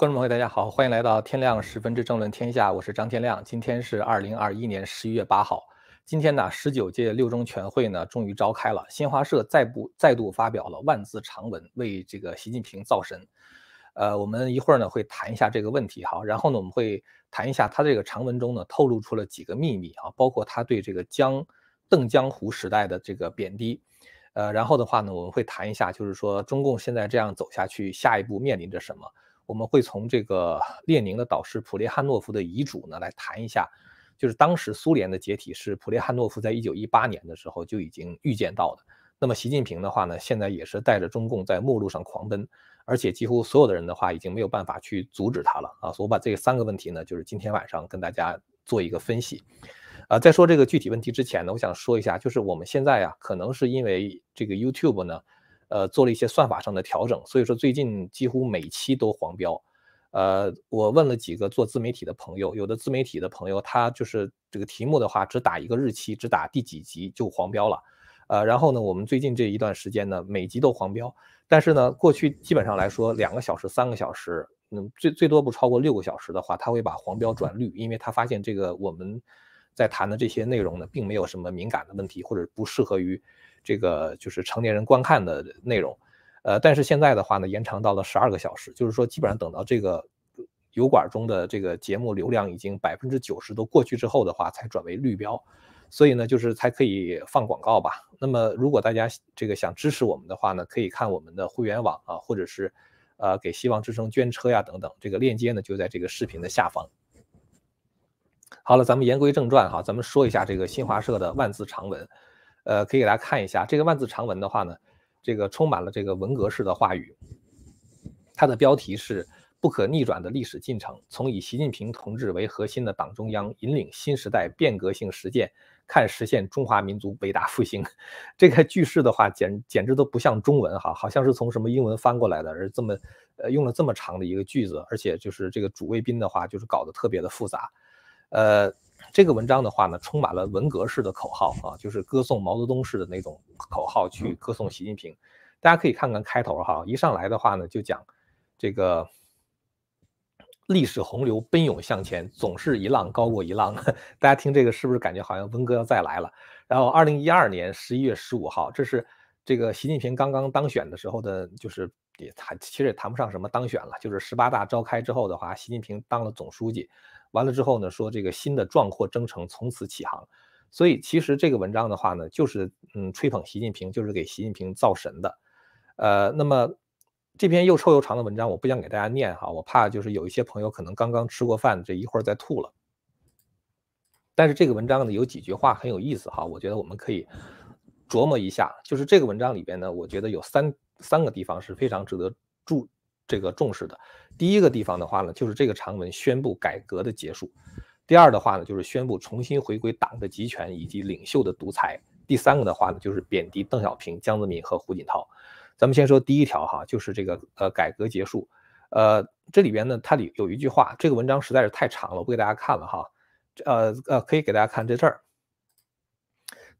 观众朋友，大家好，欢迎来到天亮十分之政论天下，我是张天亮。今天是二零二一年十一月八号。今天呢，十九届六中全会呢终于召开了，新华社再不再度发表了万字长文，为这个习近平造神。呃，我们一会儿呢会谈一下这个问题哈，然后呢我们会谈一下他这个长文中呢透露出了几个秘密啊，包括他对这个江邓江湖时代的这个贬低。呃，然后的话呢我们会谈一下，就是说中共现在这样走下去，下一步面临着什么？我们会从这个列宁的导师普列汉诺夫的遗嘱呢来谈一下，就是当时苏联的解体是普列汉诺夫在一九一八年的时候就已经预见到的。那么习近平的话呢，现在也是带着中共在末路上狂奔，而且几乎所有的人的话已经没有办法去阻止他了啊！所以我把这三个问题呢，就是今天晚上跟大家做一个分析。呃，在说这个具体问题之前呢，我想说一下，就是我们现在呀，可能是因为这个 YouTube 呢。呃，做了一些算法上的调整，所以说最近几乎每期都黄标。呃，我问了几个做自媒体的朋友，有的自媒体的朋友他就是这个题目的话，只打一个日期，只打第几集就黄标了。呃，然后呢，我们最近这一段时间呢，每集都黄标，但是呢，过去基本上来说，两个小时、三个小时，嗯，最最多不超过六个小时的话，他会把黄标转 绿，因为他发现这个我们在谈的这些内容呢，并没有什么敏感的问题，或者不适合于。这个就是成年人观看的内容，呃，但是现在的话呢，延长到了十二个小时，就是说基本上等到这个油管中的这个节目流量已经百分之九十都过去之后的话，才转为绿标，所以呢，就是才可以放广告吧。那么如果大家这个想支持我们的话呢，可以看我们的会员网啊，或者是呃给希望之声捐车呀等等，这个链接呢就在这个视频的下方。好了，咱们言归正传哈，咱们说一下这个新华社的万字长文。呃，可以给大家看一下这个万字长文的话呢，这个充满了这个文革式的话语。它的标题是“不可逆转的历史进程：从以习近平同志为核心的党中央引领新时代变革性实践，看实现中华民族伟大复兴”。这个句式的话，简简直都不像中文哈，好像是从什么英文翻过来的，而这么呃用了这么长的一个句子，而且就是这个主谓宾的话，就是搞得特别的复杂，呃。这个文章的话呢，充满了文革式的口号啊，就是歌颂毛泽东式的那种口号，去歌颂习近平。大家可以看看开头哈，一上来的话呢，就讲这个历史洪流奔涌向前，总是一浪高过一浪。大家听这个是不是感觉好像文革要再来了？然后，二零一二年十一月十五号，这是这个习近平刚刚当选的时候的，就是也谈其实也谈不上什么当选了，就是十八大召开之后的话，习近平当了总书记。完了之后呢，说这个新的壮阔征程从此起航，所以其实这个文章的话呢，就是嗯吹捧习近平，就是给习近平造神的。呃，那么这篇又臭又长的文章，我不想给大家念哈，我怕就是有一些朋友可能刚刚吃过饭，这一会儿再吐了。但是这个文章呢，有几句话很有意思哈，我觉得我们可以琢磨一下。就是这个文章里边呢，我觉得有三三个地方是非常值得注。这个重视的第一个地方的话呢，就是这个长文宣布改革的结束；第二的话呢，就是宣布重新回归党的集权以及领袖的独裁；第三个的话呢，就是贬低邓小平、江泽民和胡锦涛。咱们先说第一条哈，就是这个呃改革结束。呃，这里边呢，它里有一句话，这个文章实在是太长了，我不给大家看了哈。呃呃，可以给大家看在这儿。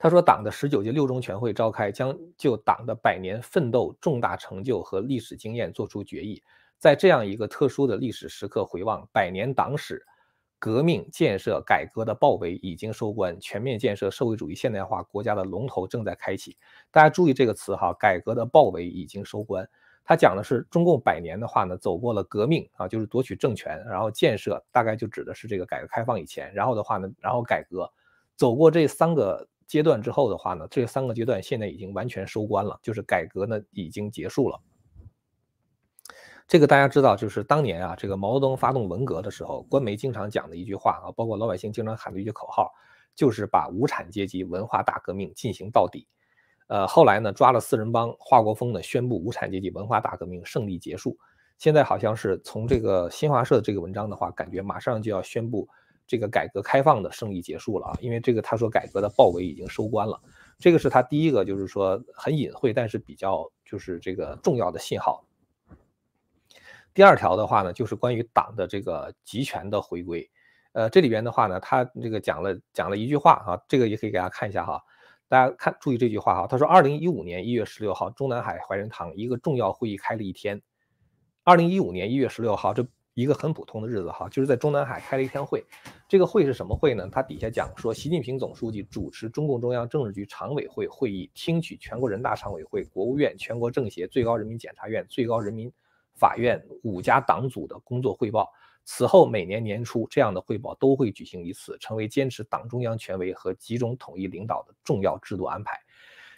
他说，党的十九届六中全会召开，将就党的百年奋斗重大成就和历史经验作出决议。在这样一个特殊的历史时刻回望百年党史，革命建设改革的豹围已经收官，全面建设社会主义现代化国家的龙头正在开启。大家注意这个词哈，改革的豹围已经收官。他讲的是中共百年的话呢，走过了革命啊，就是夺取政权，然后建设，大概就指的是这个改革开放以前，然后的话呢，然后改革，走过这三个。阶段之后的话呢，这三个阶段现在已经完全收官了，就是改革呢已经结束了。这个大家知道，就是当年啊，这个毛泽东发动文革的时候，官媒经常讲的一句话啊，包括老百姓经常喊的一句口号，就是把无产阶级文化大革命进行到底。呃，后来呢，抓了四人帮，华国锋呢宣布无产阶级文化大革命胜利结束。现在好像是从这个新华社的这个文章的话，感觉马上就要宣布。这个改革开放的胜利结束了啊，因为这个他说改革的豹围已经收官了，这个是他第一个就是说很隐晦，但是比较就是这个重要的信号。第二条的话呢，就是关于党的这个集权的回归，呃，这里边的话呢，他这个讲了讲了一句话啊，这个也可以给大家看一下哈，大家看注意这句话哈，他说二零一五年一月十六号，中南海怀仁堂一个重要会议开了一天，二零一五年一月十六号这。一个很普通的日子哈，就是在中南海开了一天会。这个会是什么会呢？他底下讲说，习近平总书记主持中共中央政治局常委会会议，听取全国人大常委会、国务院、全国政协、最高人民检察院、最高人民法院五家党组的工作汇报。此后每年年初，这样的汇报都会举行一次，成为坚持党中央权威和集中统一领导的重要制度安排。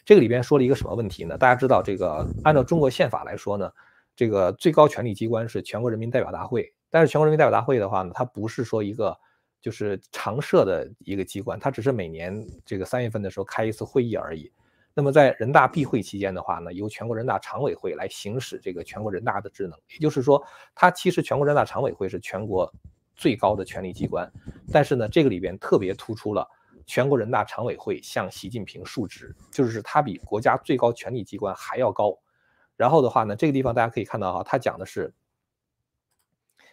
这个里边说了一个什么问题呢？大家知道，这个按照中国宪法来说呢，这个最高权力机关是全国人民代表大会。但是全国人民代表大会的话呢，它不是说一个就是常设的一个机关，它只是每年这个三月份的时候开一次会议而已。那么在人大闭会期间的话呢，由全国人大常委会来行使这个全国人大的职能。也就是说，它其实全国人大常委会是全国最高的权力机关，但是呢，这个里边特别突出了。全国人大常委会向习近平述职，就是他比国家最高权力机关还要高。然后的话呢，这个地方大家可以看到哈，他讲的是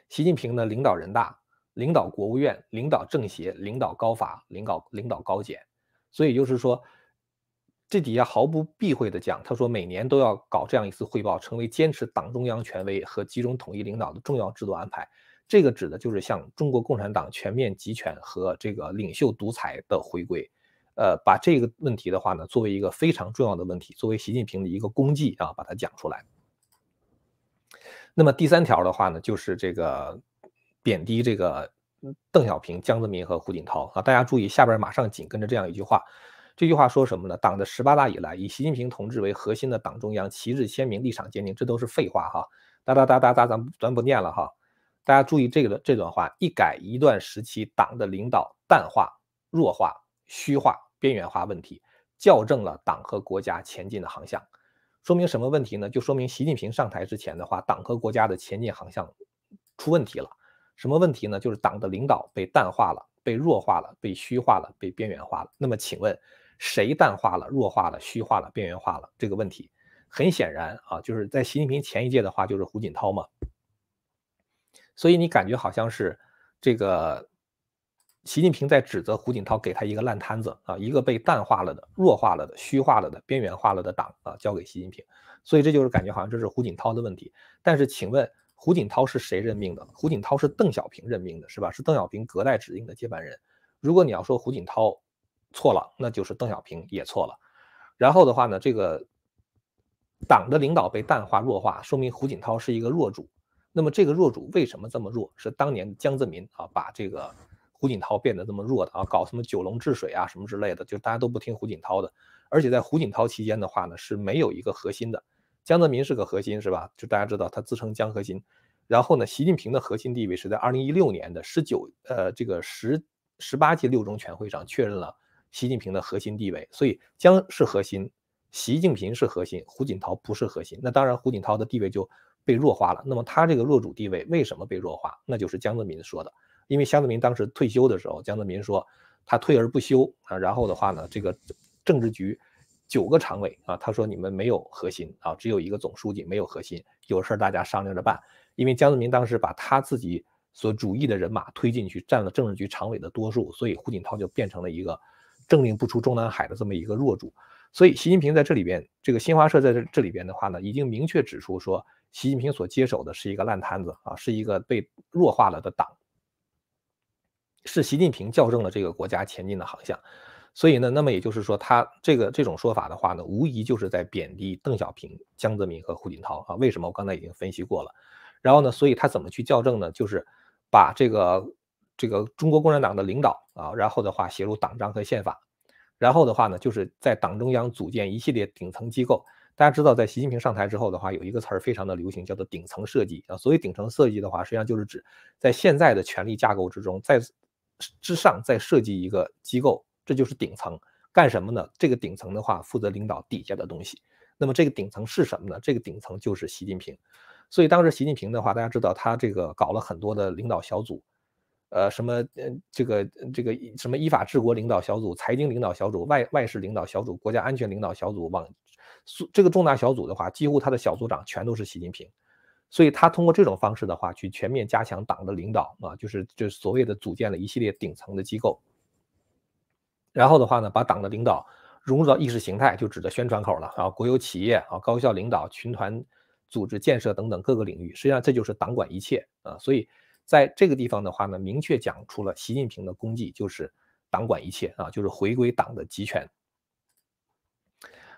习近平呢领导人大、领导国务院、领导政协、领导高法、领导领导高检。所以就是说，这底下毫不避讳的讲，他说每年都要搞这样一次汇报，成为坚持党中央权威和集中统一领导的重要制度安排。这个指的就是向中国共产党全面集权和这个领袖独裁的回归，呃，把这个问题的话呢，作为一个非常重要的问题，作为习近平的一个功绩啊，把它讲出来。那么第三条的话呢，就是这个贬低这个邓小平、江泽民和胡锦涛啊，大家注意，下边马上紧跟着这样一句话，这句话说什么呢？党的十八大以来，以习近平同志为核心的党中央旗帜鲜明、立场坚定，这都是废话哈，哒哒哒哒哒，咱咱不念了哈。大家注意这个这段话，一改一段时期党的领导淡化、弱化、虚化、边缘化问题，校正了党和国家前进的航向。说明什么问题呢？就说明习近平上台之前的话，党和国家的前进航向出问题了。什么问题呢？就是党的领导被淡化了、被弱化了、被虚化了、被边缘化了。那么请问，谁淡化了、弱化了、虚化了、边缘化了这个问题？很显然啊，就是在习近平前一届的话，就是胡锦涛嘛。所以你感觉好像是这个习近平在指责胡锦涛给他一个烂摊子啊，一个被淡化了的、弱化了的、虚化了的、边缘化了的党啊，交给习近平。所以这就是感觉好像这是胡锦涛的问题。但是请问胡锦涛是谁任命的？胡锦涛是邓小平任命的，是吧？是邓小平隔代指定的接班人。如果你要说胡锦涛错了，那就是邓小平也错了。然后的话呢，这个党的领导被淡化、弱化，说明胡锦涛是一个弱主。那么这个弱主为什么这么弱？是当年江泽民啊，把这个胡锦涛变得这么弱的啊，搞什么九龙治水啊什么之类的，就大家都不听胡锦涛的。而且在胡锦涛期间的话呢，是没有一个核心的。江泽民是个核心是吧？就大家知道他自称江核心。然后呢，习近平的核心地位是在二零一六年的十九呃这个十十八届六中全会上确认了习近平的核心地位。所以江是核心，习近平是核心，胡锦涛不是核心。那当然胡锦涛的地位就。被弱化了，那么他这个弱主地位为什么被弱化？那就是江泽民说的，因为江泽民当时退休的时候，江泽民说他退而不休啊，然后的话呢，这个政治局九个常委啊，他说你们没有核心啊，只有一个总书记没有核心，有事大家商量着办。因为江泽民当时把他自己所主义的人马推进去，占了政治局常委的多数，所以胡锦涛就变成了一个政令不出中南海的这么一个弱主。所以习近平在这里边，这个新华社在这这里边的话呢，已经明确指出说。习近平所接手的是一个烂摊子啊，是一个被弱化了的党，是习近平校正了这个国家前进的航向，所以呢，那么也就是说，他这个这种说法的话呢，无疑就是在贬低邓小平、江泽民和胡锦涛啊。为什么？我刚才已经分析过了。然后呢，所以他怎么去校正呢？就是把这个这个中国共产党的领导啊，然后的话写入党章和宪法，然后的话呢，就是在党中央组建一系列顶层机构。大家知道，在习近平上台之后的话，有一个词儿非常的流行，叫做顶层设计啊。所谓顶层设计的话，实际上就是指在现在的权力架构之中，在之上再设计一个机构，这就是顶层。干什么呢？这个顶层的话，负责领导底下的东西。那么这个顶层是什么呢？这个顶层就是习近平。所以当时习近平的话，大家知道他这个搞了很多的领导小组，呃，什么呃这个这个什么依法治国领导小组、财经领导小组、外外事领导小组、国家安全领导小组往。这个重大小组的话，几乎他的小组长全都是习近平，所以他通过这种方式的话，去全面加强党的领导啊，就是就是所谓的组建了一系列顶层的机构，然后的话呢，把党的领导融入到意识形态，就指的宣传口了啊，国有企业啊，高校领导、群团组织建设等等各个领域，实际上这就是党管一切啊。所以在这个地方的话呢，明确讲出了习近平的功绩就是党管一切啊，就是回归党的集权。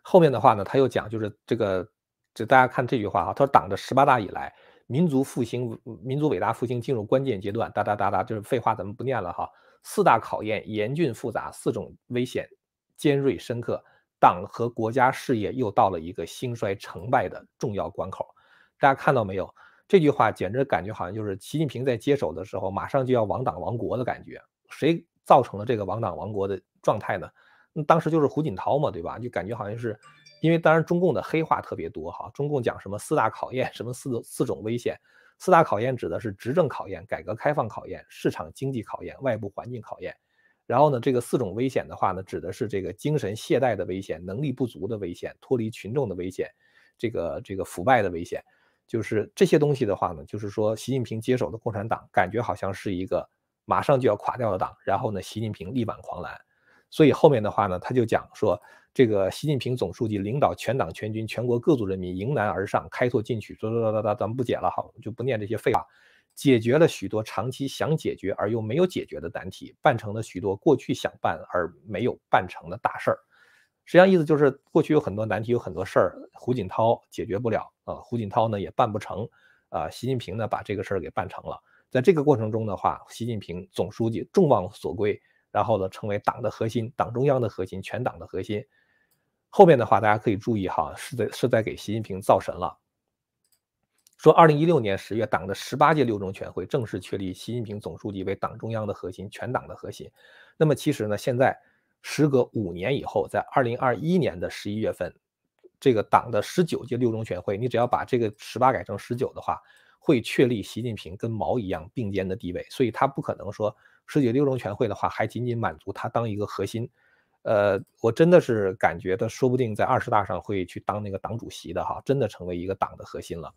后面的话呢，他又讲就是这个，就大家看这句话哈，他说党的十八大以来，民族复兴、民族伟大复兴进入关键阶段，哒哒哒哒，就是废话咱们不念了哈。四大考验严峻复杂，四种危险尖锐深刻，党和国家事业又到了一个兴衰成败的重要关口。大家看到没有？这句话简直感觉好像就是习近平在接手的时候，马上就要亡党亡国的感觉。谁造成了这个亡党亡国的状态呢？那当时就是胡锦涛嘛，对吧？就感觉好像是，因为当然中共的黑话特别多哈。中共讲什么四大考验，什么四四种危险。四大考验指的是执政考验、改革开放考验、市场经济考验、外部环境考验。然后呢，这个四种危险的话呢，指的是这个精神懈怠的危险、能力不足的危险、脱离群众的危险、这个这个腐败的危险。就是这些东西的话呢，就是说习近平接手的共产党，感觉好像是一个马上就要垮掉的党。然后呢，习近平力挽狂澜。所以后面的话呢，他就讲说，这个习近平总书记领导全党全军全国各族人民迎难而上，开拓进取，哒哒哒哒，咱们不解了哈，就不念这些废话，解决了许多长期想解决而又没有解决的难题，办成了许多过去想办而没有办成的大事儿。实际上意思就是，过去有很多难题，有很多事儿，胡锦涛解决不了啊，胡锦涛呢也办不成啊，习近平呢把这个事儿给办成了。在这个过程中的话，习近平总书记众望所归。然后呢，成为党的核心，党中央的核心，全党的核心。后面的话，大家可以注意哈，是在是在给习近平造神了。说二零一六年十月，党的十八届六中全会正式确立习近平总书记为党中央的核心，全党的核心。那么其实呢，现在时隔五年以后，在二零二一年的十一月份，这个党的十九届六中全会，你只要把这个十八改成十九的话，会确立习近平跟毛一样并肩的地位，所以他不可能说。十九六中全会的话，还仅仅满足他当一个核心，呃，我真的是感觉他说不定在二十大上会去当那个党主席的哈，真的成为一个党的核心了。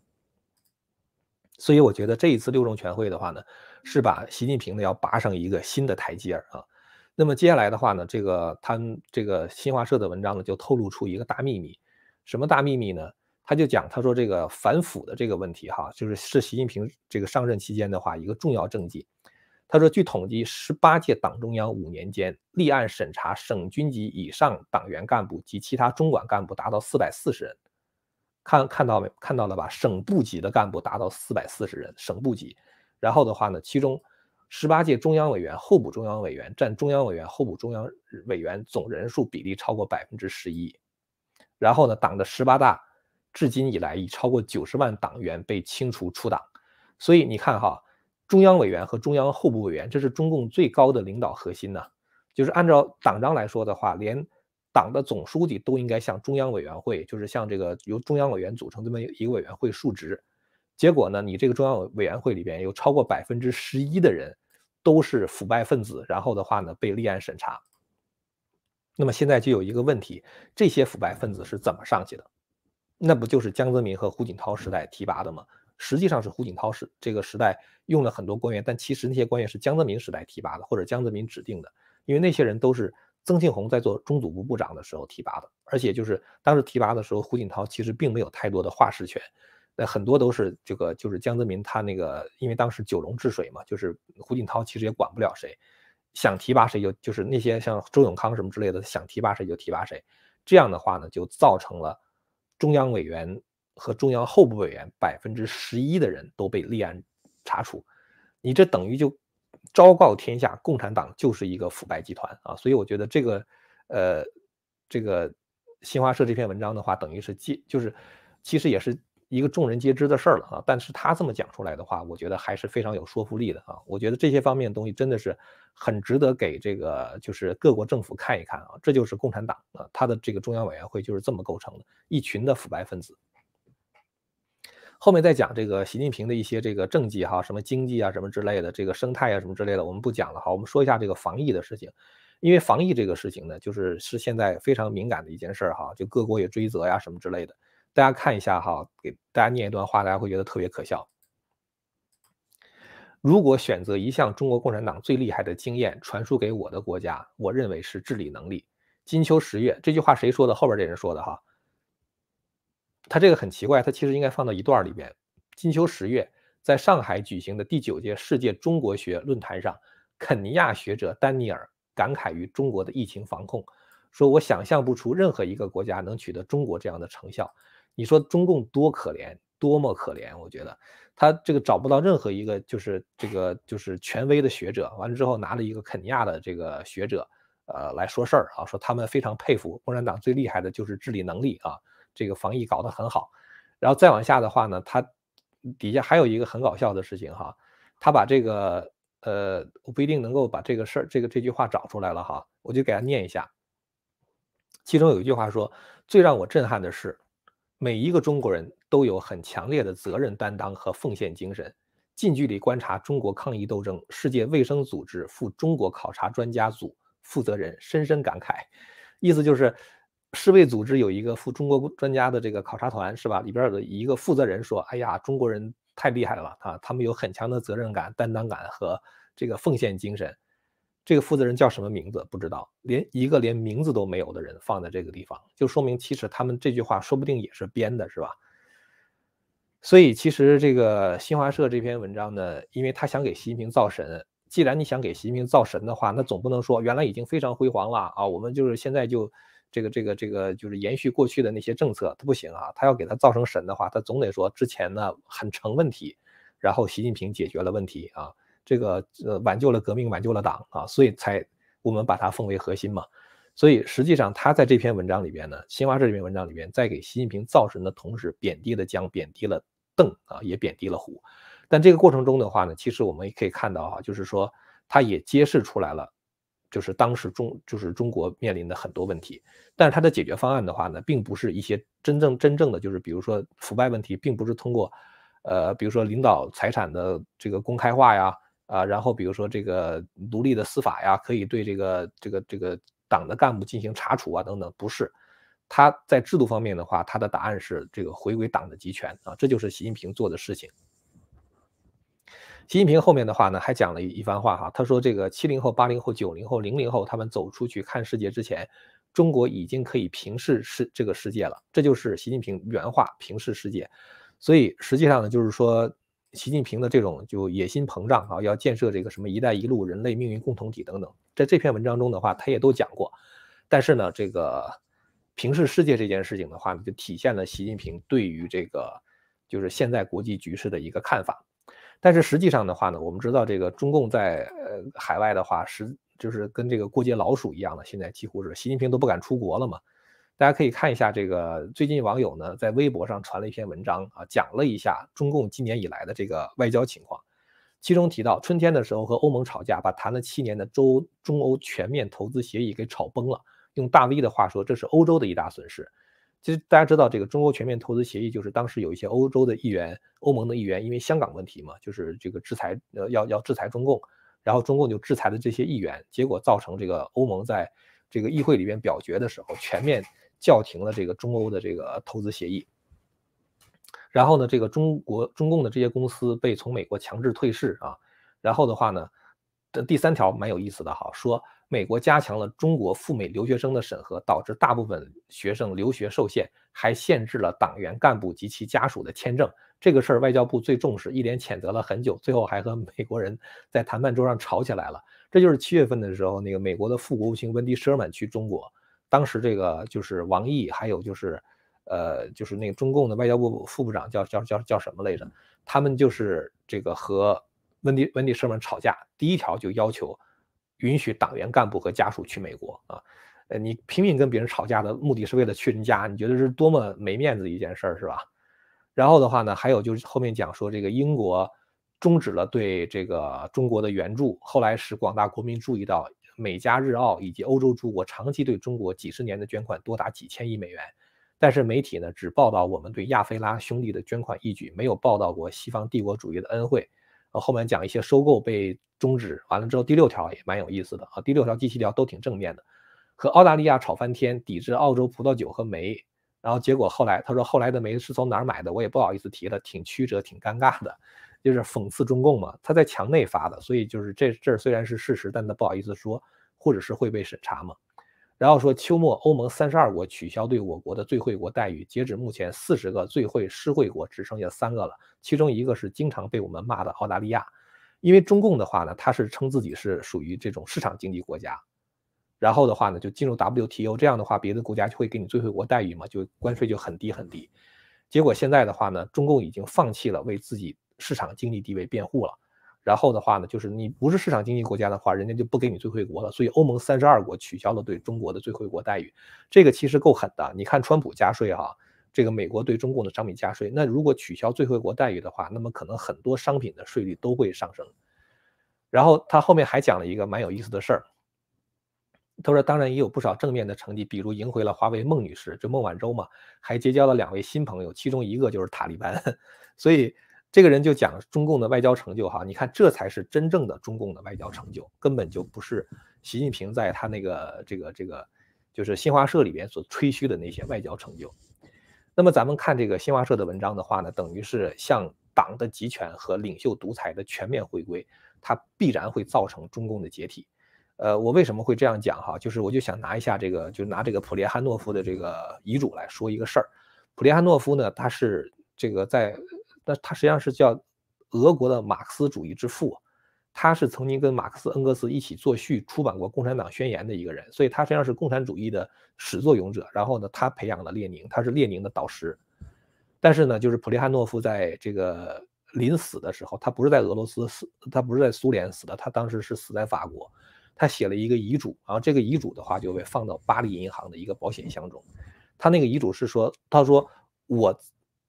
所以我觉得这一次六中全会的话呢，是把习近平呢要拔上一个新的台阶啊。那么接下来的话呢，这个他这个新华社的文章呢就透露出一个大秘密，什么大秘密呢？他就讲他说这个反腐的这个问题哈，就是是习近平这个上任期间的话一个重要政绩。他说，据统计，十八届党中央五年间，立案审查省军级以上党员干部及其他中管干部达到四百四十人。看看到没？看到了吧？省部级的干部达到四百四十人，省部级。然后的话呢，其中十八届中央委员、候补中央委员占中央委员、候补中央委员总人数比例超过百分之十一。然后呢，党的十八大至今以来，已超过九十万党员被清除出党。所以你看哈。中央委员和中央候补委员，这是中共最高的领导核心呢。就是按照党章来说的话，连党的总书记都应该向中央委员会，就是向这个由中央委员组成这么一个委员会述职。结果呢，你这个中央委员会里边有超过百分之十一的人都是腐败分子，然后的话呢被立案审查。那么现在就有一个问题：这些腐败分子是怎么上去的？那不就是江泽民和胡锦涛时代提拔的吗？实际上是胡锦涛时这个时代用了很多官员，但其实那些官员是江泽民时代提拔的，或者江泽民指定的，因为那些人都是曾庆红在做中组部部长的时候提拔的，而且就是当时提拔的时候，胡锦涛其实并没有太多的话事权，那很多都是这个就是江泽民他那个，因为当时九龙治水嘛，就是胡锦涛其实也管不了谁，想提拔谁就就是那些像周永康什么之类的，想提拔谁就提拔谁，这样的话呢，就造成了中央委员。和中央候补委员百分之十一的人都被立案查处，你这等于就昭告天下，共产党就是一个腐败集团啊！所以我觉得这个，呃，这个新华社这篇文章的话，等于是揭，就是其实也是一个众人皆知的事儿了啊。但是他这么讲出来的话，我觉得还是非常有说服力的啊。我觉得这些方面的东西真的是很值得给这个就是各国政府看一看啊。这就是共产党啊，他的这个中央委员会就是这么构成的，一群的腐败分子。后面再讲这个习近平的一些这个政绩哈，什么经济啊，什么之类的，这个生态啊，什么之类的，我们不讲了哈。我们说一下这个防疫的事情，因为防疫这个事情呢，就是是现在非常敏感的一件事哈，就各国也追责呀，什么之类的。大家看一下哈，给大家念一段话，大家会觉得特别可笑。如果选择一项中国共产党最厉害的经验传输给我的国家，我认为是治理能力。金秋十月这句话谁说的？后边这人说的哈。他这个很奇怪，他其实应该放到一段里边。金秋十月，在上海举行的第九届世界中国学论坛上，肯尼亚学者丹尼尔感慨于中国的疫情防控，说：“我想象不出任何一个国家能取得中国这样的成效。”你说中共多可怜，多么可怜！我觉得他这个找不到任何一个就是这个就是权威的学者，完了之后拿了一个肯尼亚的这个学者，呃来说事儿啊，说他们非常佩服共产党最厉害的就是治理能力啊，这个防疫搞得很好。然后再往下的话呢，他底下还有一个很搞笑的事情哈，他把这个呃我不一定能够把这个事儿这个这句话找出来了哈，我就给他念一下。其中有一句话说：“最让我震撼的是。”每一个中国人都有很强烈的责任担当和奉献精神。近距离观察中国抗疫斗争，世界卫生组织赴中国考察专家组负责人深深感慨，意思就是世卫组织有一个赴中国专家的这个考察团，是吧？里边的一个负责人说：“哎呀，中国人太厉害了啊！他们有很强的责任感、担当感和这个奉献精神。”这个负责人叫什么名字？不知道，连一个连名字都没有的人放在这个地方，就说明其实他们这句话说不定也是编的，是吧？所以其实这个新华社这篇文章呢，因为他想给习近平造神，既然你想给习近平造神的话，那总不能说原来已经非常辉煌了啊，我们就是现在就这个这个这个就是延续过去的那些政策，他不行啊，他要给他造成神的话，他总得说之前呢很成问题，然后习近平解决了问题啊。这个呃挽救了革命，挽救了党啊，所以才我们把它奉为核心嘛。所以实际上他在这篇文章里边呢，新华社这篇文章里边，在给习近平造神的同时，贬低了江，贬低了邓啊，也贬低了胡。但这个过程中的话呢，其实我们也可以看到啊，就是说他也揭示出来了，就是当时中就是中国面临的很多问题。但是他的解决方案的话呢，并不是一些真正真正的就是比如说腐败问题，并不是通过呃比如说领导财产的这个公开化呀。啊，然后比如说这个独立的司法呀，可以对这个这个这个党的干部进行查处啊，等等，不是，他在制度方面的话，他的答案是这个回归党的集权啊，这就是习近平做的事情。习近平后面的话呢，还讲了一一番话哈，他说这个七零后、八零后、九零后、零零后他们走出去看世界之前，中国已经可以平视世这个世界了，这就是习近平原话，平视世界。所以实际上呢，就是说。习近平的这种就野心膨胀啊，要建设这个什么“一带一路”、人类命运共同体等等，在这篇文章中的话，他也都讲过。但是呢，这个平视世界这件事情的话呢，就体现了习近平对于这个就是现在国际局势的一个看法。但是实际上的话呢，我们知道这个中共在呃海外的话，实就是跟这个过街老鼠一样的，现在几乎是习近平都不敢出国了嘛。大家可以看一下这个，最近网友呢在微博上传了一篇文章啊，讲了一下中共今年以来的这个外交情况，其中提到春天的时候和欧盟吵架，把谈了七年的中中欧全面投资协议给炒崩了。用大 V 的话说，这是欧洲的一大损失。其实大家知道，这个中欧全面投资协议就是当时有一些欧洲的议员、欧盟的议员，因为香港问题嘛，就是这个制裁呃要要制裁中共，然后中共就制裁了这些议员，结果造成这个欧盟在这个议会里边表决的时候全面。叫停了这个中欧的这个投资协议，然后呢，这个中国中共的这些公司被从美国强制退市啊，然后的话呢，的第三条蛮有意思的哈，说美国加强了中国赴美留学生的审核，导致大部分学生留学受限，还限制了党员干部及其家属的签证。这个事儿外交部最重视，一连谴责了很久，最后还和美国人在谈判桌上吵起来了。这就是七月份的时候，那个美国的副国务卿温迪·舍曼去中国。当时这个就是王毅，还有就是，呃，就是那个中共的外交部副部长叫叫叫叫什么来着？他们就是这个和温迪温迪舍曼吵架，第一条就要求允许党员干部和家属去美国啊。呃，你拼命跟别人吵架的目的是为了去人家，你觉得是多么没面子一件事儿是吧？然后的话呢，还有就是后面讲说这个英国终止了对这个中国的援助，后来使广大国民注意到。美加日澳以及欧洲诸国长期对中国几十年的捐款多达几千亿美元，但是媒体呢只报道我们对亚非拉兄弟的捐款义举，没有报道过西方帝国主义的恩惠。后面讲一些收购被终止，完了之后第六条也蛮有意思的啊，第六条、第七条都挺正面的，和澳大利亚吵翻天，抵制澳洲葡萄酒和煤，然后结果后来他说后来的煤是从哪儿买的，我也不好意思提了，挺曲折、挺尴尬的。就是讽刺中共嘛，他在墙内发的，所以就是这这虽然是事实，但他不好意思说，或者是会被审查嘛。然后说秋末欧盟三十二国取消对我国的最惠国待遇，截止目前四十个最惠施惠国只剩下三个了，其中一个是经常被我们骂的澳大利亚。因为中共的话呢，他是称自己是属于这种市场经济国家，然后的话呢就进入 WTO，这样的话别的国家就会给你最惠国待遇嘛，就关税就很低很低。结果现在的话呢，中共已经放弃了为自己市场经济地位辩护了。然后的话呢，就是你不是市场经济国家的话，人家就不给你最惠国了。所以欧盟三十二国取消了对中国的最惠国待遇，这个其实够狠的。你看川普加税哈，这个美国对中共的商品加税，那如果取消最惠国待遇的话，那么可能很多商品的税率都会上升。然后他后面还讲了一个蛮有意思的事儿，他说当然也有不少正面的成绩，比如赢回了华为孟女士，就孟晚舟嘛，还结交了两位新朋友，其中一个就是塔利班，所以。这个人就讲中共的外交成就哈，你看这才是真正的中共的外交成就，根本就不是习近平在他那个这个这个就是新华社里边所吹嘘的那些外交成就。那么咱们看这个新华社的文章的话呢，等于是向党的集权和领袖独裁的全面回归，它必然会造成中共的解体。呃，我为什么会这样讲哈？就是我就想拿一下这个，就拿这个普列汉诺夫的这个遗嘱来说一个事儿。普列汉诺夫呢，他是这个在。那他实际上是叫俄国的马克思主义之父，他是曾经跟马克思、恩格斯一起作序出版过《共产党宣言》的一个人，所以他实际上是共产主义的始作俑者。然后呢，他培养了列宁，他是列宁的导师。但是呢，就是普列汉诺夫在这个临死的时候，他不是在俄罗斯死，他不是在苏联死的，他当时是死在法国。他写了一个遗嘱，然后这个遗嘱的话就被放到巴黎银行的一个保险箱中。他那个遗嘱是说，他说我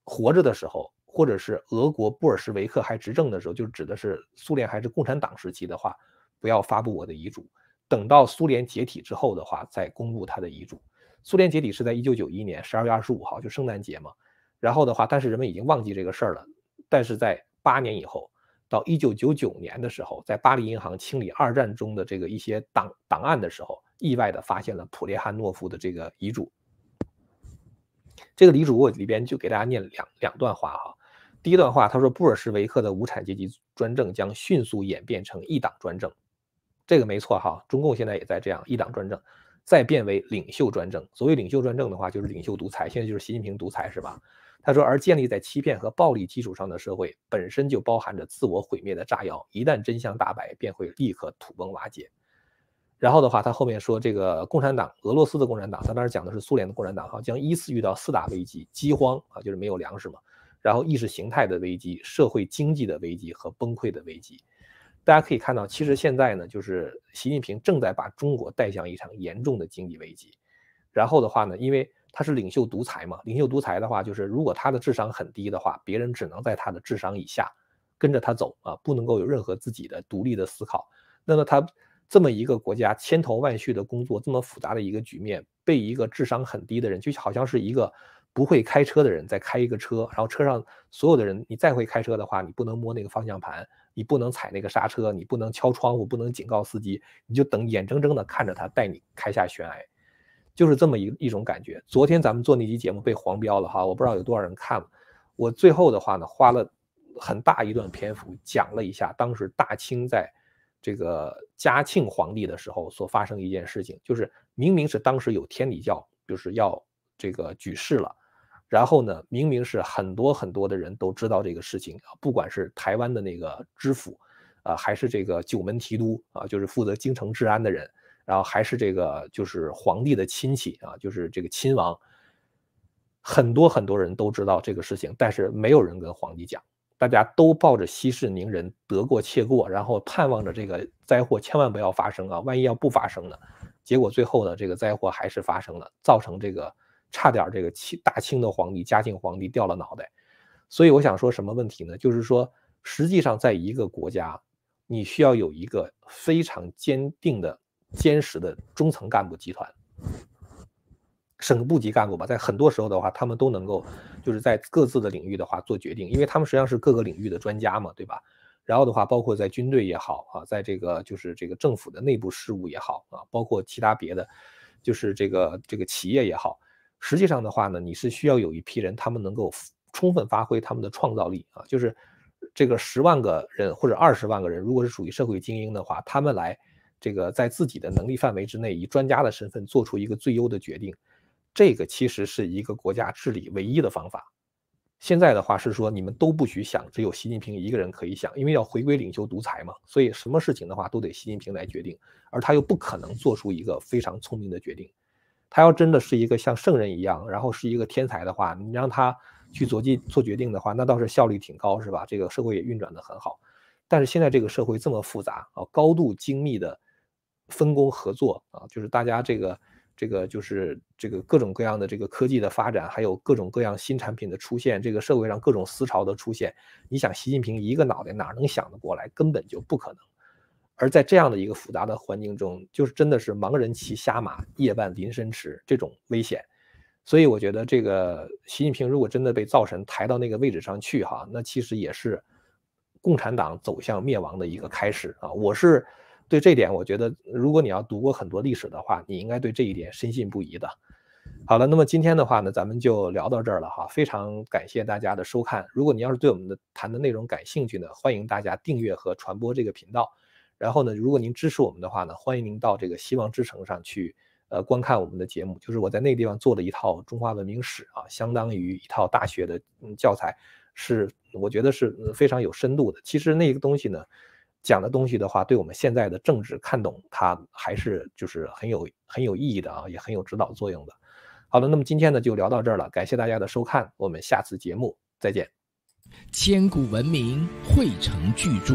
活着的时候。或者是俄国布尔什维克还执政的时候，就指的是苏联还是共产党时期的话，不要发布我的遗嘱。等到苏联解体之后的话，再公布他的遗嘱。苏联解体是在一九九一年十二月二十五号，就圣诞节嘛。然后的话，但是人们已经忘记这个事儿了。但是在八年以后，到一九九九年的时候，在巴黎银行清理二战中的这个一些档档案的时候，意外的发现了普列汉诺夫的这个遗嘱。这个遗嘱我里边就给大家念两两段话哈。第一段话，他说布尔什维克的无产阶级专政将迅速演变成一党专政，这个没错哈。中共现在也在这样一党专政，再变为领袖专政。所谓领袖专政的话，就是领袖独裁，现在就是习近平独裁是吧？他说，而建立在欺骗和暴力基础上的社会本身就包含着自我毁灭的炸药，一旦真相大白，便会立刻土崩瓦解。然后的话，他后面说，这个共产党，俄罗斯的共产党，他当时讲的是苏联的共产党哈，将依次遇到四大危机：饥荒啊，就是没有粮食嘛。然后意识形态的危机、社会经济的危机和崩溃的危机，大家可以看到，其实现在呢，就是习近平正在把中国带向一场严重的经济危机。然后的话呢，因为他是领袖独裁嘛，领袖独裁的话，就是如果他的智商很低的话，别人只能在他的智商以下跟着他走啊，不能够有任何自己的独立的思考。那么他这么一个国家千头万绪的工作，这么复杂的一个局面，被一个智商很低的人，就好像是一个。不会开车的人在开一个车，然后车上所有的人，你再会开车的话，你不能摸那个方向盘，你不能踩那个刹车，你不能敲窗户，不能警告司机，你就等眼睁睁的看着他带你开下悬崖，就是这么一一种感觉。昨天咱们做那期节目被黄标了哈，我不知道有多少人看了。我最后的话呢，花了很大一段篇幅讲了一下当时大清在这个嘉庆皇帝的时候所发生一件事情，就是明明是当时有天理教就是要这个举事了。然后呢，明明是很多很多的人都知道这个事情，不管是台湾的那个知府，啊，还是这个九门提督啊，就是负责京城治安的人，然后还是这个就是皇帝的亲戚啊，就是这个亲王，很多很多人都知道这个事情，但是没有人跟皇帝讲，大家都抱着息事宁人、得过且过，然后盼望着这个灾祸千万不要发生啊，万一要不发生呢？结果最后呢，这个灾祸还是发生了，造成这个。差点这个清大清的皇帝嘉庆皇帝掉了脑袋，所以我想说什么问题呢？就是说，实际上在一个国家，你需要有一个非常坚定的、坚实的中层干部集团，省部级干部吧，在很多时候的话，他们都能够就是在各自的领域的话做决定，因为他们实际上是各个领域的专家嘛，对吧？然后的话，包括在军队也好啊，在这个就是这个政府的内部事务也好啊，包括其他别的，就是这个这个企业也好。实际上的话呢，你是需要有一批人，他们能够充分发挥他们的创造力啊，就是这个十万个人或者二十万个人，如果是属于社会精英的话，他们来这个在自己的能力范围之内，以专家的身份做出一个最优的决定，这个其实是一个国家治理唯一的方法。现在的话是说，你们都不许想，只有习近平一个人可以想，因为要回归领袖独裁嘛，所以什么事情的话都得习近平来决定，而他又不可能做出一个非常聪明的决定。他要真的是一个像圣人一样，然后是一个天才的话，你让他去做决做决定的话，那倒是效率挺高，是吧？这个社会也运转的很好。但是现在这个社会这么复杂啊，高度精密的分工合作啊，就是大家这个。这个就是这个各种各样的这个科技的发展，还有各种各样新产品的出现，这个社会上各种思潮的出现，你想习近平一个脑袋哪能想得过来？根本就不可能。而在这样的一个复杂的环境中，就是真的是盲人骑瞎马，夜半临深池这种危险。所以我觉得这个习近平如果真的被造神抬到那个位置上去哈，那其实也是共产党走向灭亡的一个开始啊！我是。对这点，我觉得如果你要读过很多历史的话，你应该对这一点深信不疑的。好了，那么今天的话呢，咱们就聊到这儿了哈。非常感谢大家的收看。如果你要是对我们的谈的内容感兴趣呢，欢迎大家订阅和传播这个频道。然后呢，如果您支持我们的话呢，欢迎您到这个希望之城上去呃观看我们的节目。就是我在那个地方做了一套中华文明史啊，相当于一套大学的教材，是我觉得是非常有深度的。其实那个东西呢。讲的东西的话，对我们现在的政治看懂它还是就是很有很有意义的啊，也很有指导作用的。好的，那么今天呢就聊到这儿了，感谢大家的收看，我们下次节目再见。千古文明汇成巨著，